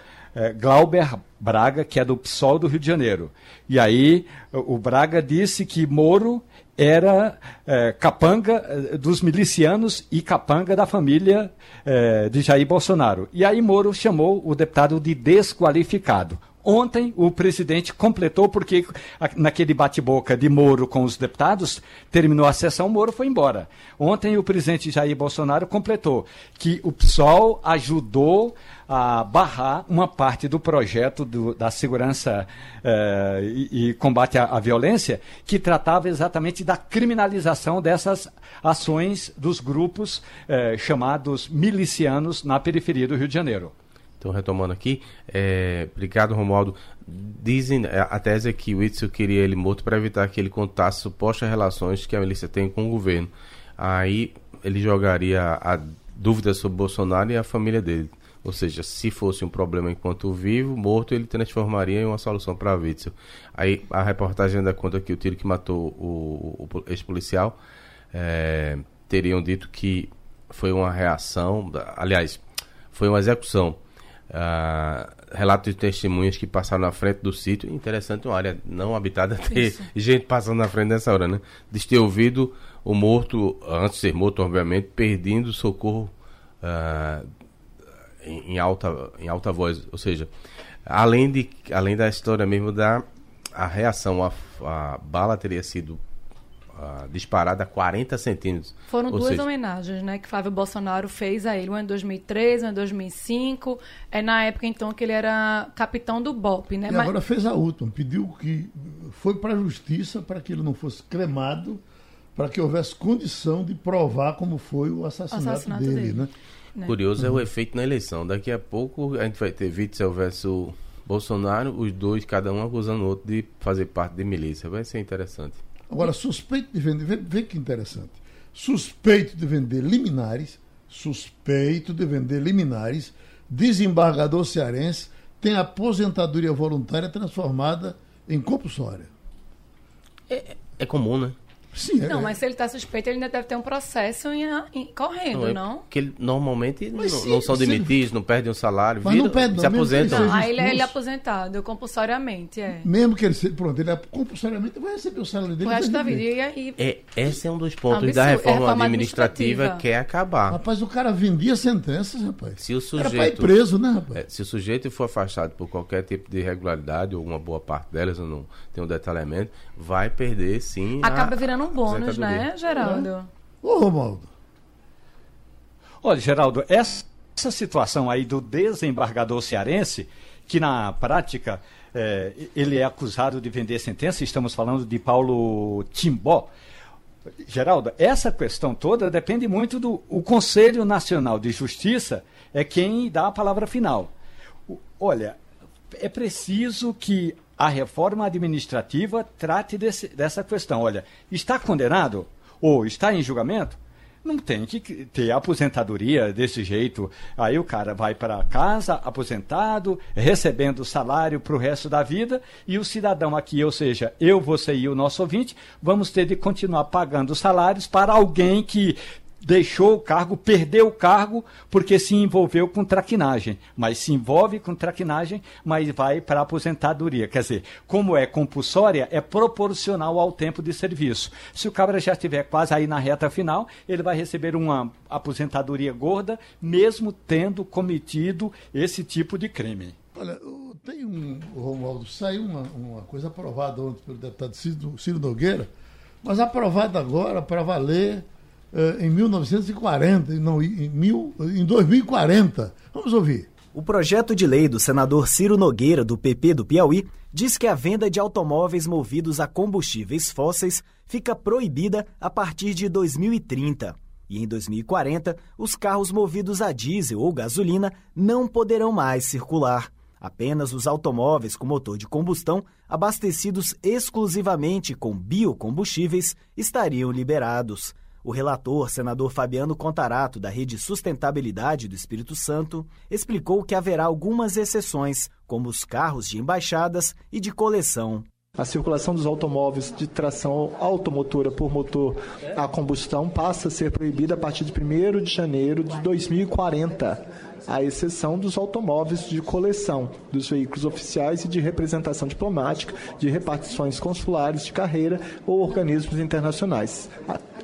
Glauber Braga, que é do PSOL do Rio de Janeiro. E aí o Braga disse que Moro era é, capanga é, dos milicianos e capanga da família é, de Jair Bolsonaro. E aí Moro chamou o deputado de desqualificado. Ontem o presidente completou, porque naquele bate-boca de Moro com os deputados, terminou a sessão, Moro foi embora. Ontem o presidente Jair Bolsonaro completou que o PSOL ajudou a barrar uma parte do projeto do, da segurança eh, e, e, combate à, à, violência, que tratava exatamente da criminalização dessas ações dos grupos eh, chamados milicianos na periferia do Rio de Janeiro. Então, retomando aqui, é, obrigado, Romualdo. Dizem, é, a tese é que o Itzel queria ele morto para evitar que ele contasse supostas relações que a milícia tem com o governo. Aí ele jogaria a dúvida sobre Bolsonaro e a família dele. Ou seja, se fosse um problema enquanto vivo, morto, ele transformaria em uma solução para Witzel. Aí a reportagem ainda conta que o tiro que matou o, o ex-policial é, teriam dito que foi uma reação, aliás, foi uma execução. Uh, relatos de testemunhas que passaram na frente do sítio. Interessante, uma área não habitada, ter Isso. gente passando na frente nessa hora, né? De ter ouvido o morto, antes de ser morto, obviamente, perdendo socorro uh, em, alta, em alta voz, ou seja, além, de, além da história mesmo da a reação, a, a bala teria sido uh, disparada a 40 centímetros. Foram duas seja... homenagens, né, que Flávio Bolsonaro fez a ele, uma em 2003, uma em 2005, é na época então que ele era capitão do BOP, né? E Mas... agora fez a última, pediu que foi para a justiça para que ele não fosse cremado, para que houvesse condição de provar como foi o assassinato, assassinato dele, dele, né? Né? Curioso é o efeito na eleição. Daqui a pouco a gente vai ter Witzel versus Bolsonaro, os dois, cada um acusando o outro de fazer parte de milícia. Vai ser interessante. Agora, suspeito de vender, vê, vê que interessante. Suspeito de vender liminares, suspeito de vender liminares, desembargador cearense tem aposentadoria voluntária transformada em compulsória. É, é comum, né? Sim, não, é. mas se ele está suspeito, ele ainda deve ter um processo em, em, correndo, não? É não? Porque ele, normalmente não, sim, não, são demitidos, não perdem o salário, mas não perde, se aposentam. Não, aí ele, é, ele é aposentado compulsoriamente, é. Mesmo que ele seja, pronto, ele é, compulsoriamente vai receber o salário dele. O resto da vida. E, aí, é, esse é um dos pontos absurdo, da reforma, reforma administrativa, administrativa que é acabar. Rapaz, o cara vendia sentenças, rapaz. Se o sujeito, Era preso, né, rapaz? É, se o sujeito for afastado por qualquer tipo de irregularidade, ou uma boa parte delas, eu não tenho um detalhamento, vai perder sim. Acaba a, virando um bônus, né? Geraldo? É. Ô, Romaldo. Olha, Geraldo, essa, essa situação aí do desembargador cearense, que na prática é, ele é acusado de vender sentença, estamos falando de Paulo Timbó. Geraldo, essa questão toda depende muito do o Conselho Nacional de Justiça, é quem dá a palavra final. Olha, é preciso que a reforma administrativa trate desse, dessa questão. Olha, está condenado ou está em julgamento? Não tem que ter aposentadoria desse jeito. Aí o cara vai para casa aposentado, recebendo salário para o resto da vida, e o cidadão aqui, ou seja, eu, você e o nosso ouvinte, vamos ter de continuar pagando salários para alguém que deixou o cargo, perdeu o cargo porque se envolveu com traquinagem. Mas se envolve com traquinagem, mas vai para a aposentadoria. Quer dizer, como é compulsória, é proporcional ao tempo de serviço. Se o cabra já estiver quase aí na reta final, ele vai receber uma aposentadoria gorda, mesmo tendo cometido esse tipo de crime. Olha, tem um, Romualdo, saiu uma, uma coisa aprovada ontem pelo deputado Ciro, Ciro Nogueira, mas aprovada agora para valer em 1940, não, em, mil, em 2040. Vamos ouvir. O projeto de lei do senador Ciro Nogueira, do PP do Piauí, diz que a venda de automóveis movidos a combustíveis fósseis fica proibida a partir de 2030. E em 2040, os carros movidos a diesel ou gasolina não poderão mais circular. Apenas os automóveis com motor de combustão, abastecidos exclusivamente com biocombustíveis, estariam liberados. O relator, senador Fabiano Contarato, da Rede Sustentabilidade do Espírito Santo, explicou que haverá algumas exceções, como os carros de embaixadas e de coleção. A circulação dos automóveis de tração automotora por motor a combustão passa a ser proibida a partir de 1 de janeiro de 2040 à exceção dos automóveis de coleção, dos veículos oficiais e de representação diplomática, de repartições consulares de carreira ou organismos internacionais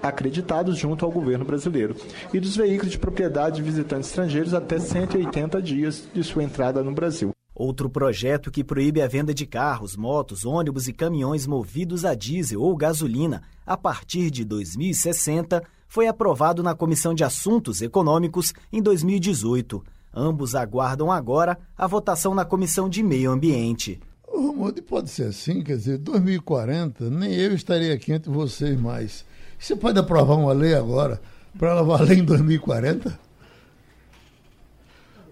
acreditados junto ao governo brasileiro, e dos veículos de propriedade de visitantes estrangeiros até 180 dias de sua entrada no Brasil. Outro projeto que proíbe a venda de carros, motos, ônibus e caminhões movidos a diesel ou gasolina a partir de 2060 foi aprovado na Comissão de Assuntos Econômicos em 2018. Ambos aguardam agora a votação na Comissão de Meio Ambiente. Ô, pode ser assim, quer dizer, 2040, nem eu estaria aqui entre vocês mais. Você pode aprovar uma lei agora para ela valer em 2040?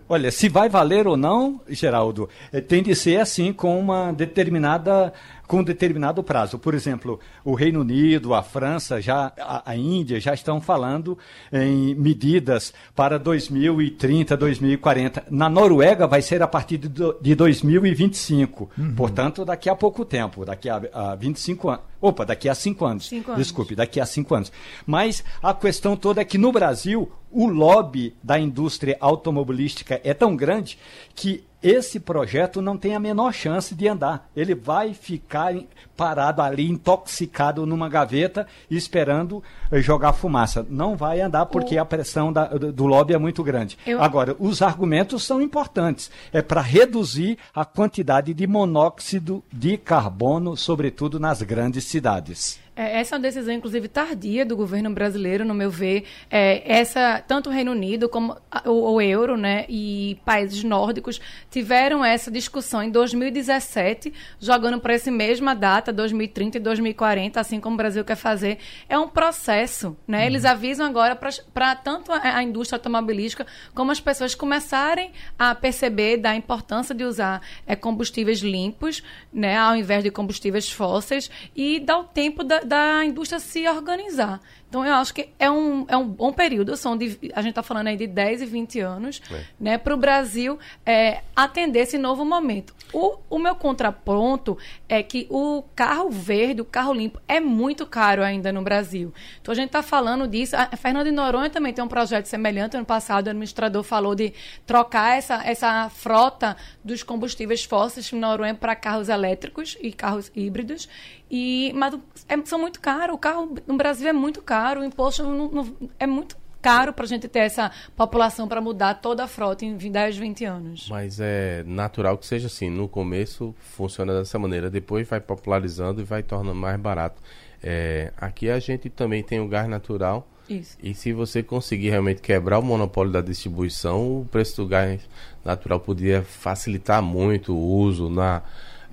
Olha, se vai valer ou não, Geraldo, eh, tem de ser assim com uma determinada com determinado prazo. Por exemplo, o Reino Unido, a França, já a, a, Índia já estão falando em medidas para 2030, 2040. Na Noruega vai ser a partir de, de 2025. Uhum. Portanto, daqui a pouco tempo, daqui a, a 25 anos. Opa, daqui a cinco anos. cinco anos. Desculpe, daqui a cinco anos. Mas a questão toda é que no Brasil o lobby da indústria automobilística é tão grande que esse projeto não tem a menor chance de andar. Ele vai ficar parado ali, intoxicado numa gaveta, esperando jogar fumaça. Não vai andar porque o... a pressão da, do lobby é muito grande. Eu... Agora, os argumentos são importantes. É para reduzir a quantidade de monóxido de carbono, sobretudo nas grandes cidades. É, essa é uma decisão, inclusive, tardia do governo brasileiro, no meu ver. É, essa, tanto o Reino Unido como o, o, euro, né, e países nórdicos tiveram essa discussão em 2017, jogando para essa mesma data, 2030 e 2040, assim como o Brasil quer fazer. É um processo, né? Uhum. Eles avisam agora para tanto a, a, indústria automobilística como as pessoas começarem a perceber da importância de usar é, combustíveis limpos, né, ao invés de combustíveis fósseis e dar o tempo da da indústria se organizar. Então, eu acho que é um, é um bom período, são de, a gente está falando aí de 10 e 20 anos, é. né, para o Brasil é, atender esse novo momento. O, o meu contraponto é que o carro verde, o carro limpo, é muito caro ainda no Brasil. Então, a gente está falando disso. A Fernando de Noronha também tem um projeto semelhante. Ano passado, o administrador falou de trocar essa, essa frota dos combustíveis fósseis em Noronha para carros elétricos e carros híbridos. E, mas é, são muito caros. O carro no Brasil é muito caro. O imposto não, não, é muito caro para a gente ter essa população para mudar toda a frota em 10, 20 anos. Mas é natural que seja assim. No começo funciona dessa maneira, depois vai popularizando e vai tornando mais barato. É, aqui a gente também tem o gás natural Isso. E se você conseguir realmente quebrar o monopólio da distribuição, o preço do gás natural poderia facilitar muito o uso na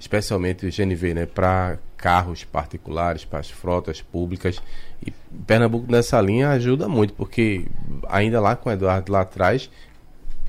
especialmente o GNV, né, para carros particulares, para as frotas públicas. E Pernambuco nessa linha ajuda muito, porque ainda lá com o Eduardo lá atrás,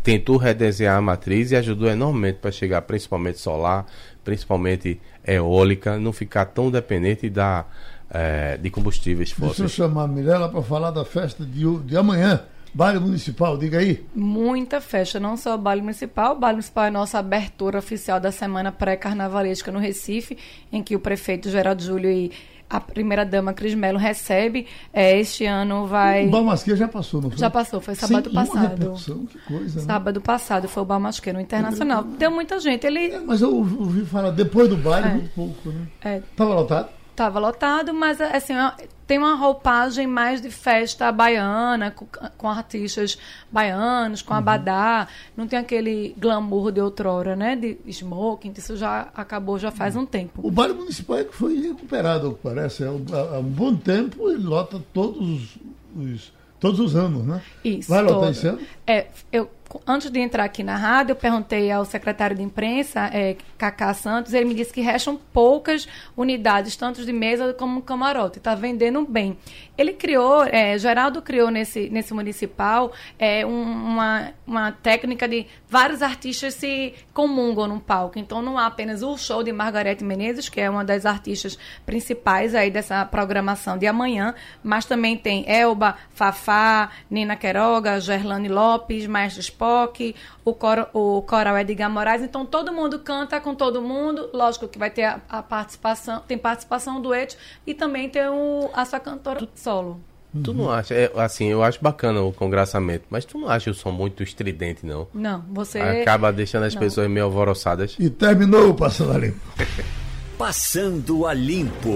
tentou redesenhar a matriz e ajudou enormemente para chegar principalmente solar, principalmente eólica, não ficar tão dependente da, é, de combustíveis fósseis. Deixa eu chamar a Mirella para falar da festa de, de amanhã. Baile Municipal, diga aí. Muita festa, não só o Baile Municipal. O Baile Municipal é a nossa abertura oficial da semana pré-carnavalesca no Recife, em que o prefeito Geraldo Júlio e a primeira-dama Cris Melo recebe. É, este ano vai. O Balmasqueira já passou, não foi? Já passou, foi sábado Sem passado. que coisa, né? Sábado passado foi o Balmasqueiro Internacional. Deu muita gente. Ele... É, mas eu ouvi falar depois do baile, é. muito pouco, né? É. Tava lotado? Tava lotado, mas assim, tem uma roupagem mais de festa baiana, com, com artistas baianos, com uhum. abadá. Não tem aquele glamour de outrora, né? De smoking, isso já acabou já faz uhum. um tempo. O baile municipal é que foi recuperado, parece. Há um, um bom tempo ele lota todos os, todos os anos, né? Isso. Vai lotar esse ano? É, eu antes de entrar aqui na rádio, eu perguntei ao secretário de imprensa, é, Cacá Santos, ele me disse que restam poucas unidades, tanto de mesa como camarote. Está vendendo bem. Ele criou, é, Geraldo criou nesse, nesse municipal é, um, uma, uma técnica de vários artistas se comungam num palco. Então não há apenas o show de Margarete Menezes, que é uma das artistas principais aí dessa programação de amanhã, mas também tem Elba, Fafá, Nina Queroga, Gerlane Lopes, Maestro Spock, o, coro, o coral Edgar Moraes. Então todo mundo canta com todo mundo. Lógico que vai ter a, a participação, tem participação do dueto e também tem o, a sua cantora solo. Tu não acha, é, assim, eu acho bacana o congraçamento, mas tu não acha o som muito estridente, não? Não, você... Acaba deixando as não. pessoas meio alvoroçadas. E terminou o Passando a Limpo. (laughs) Passando a Limpo.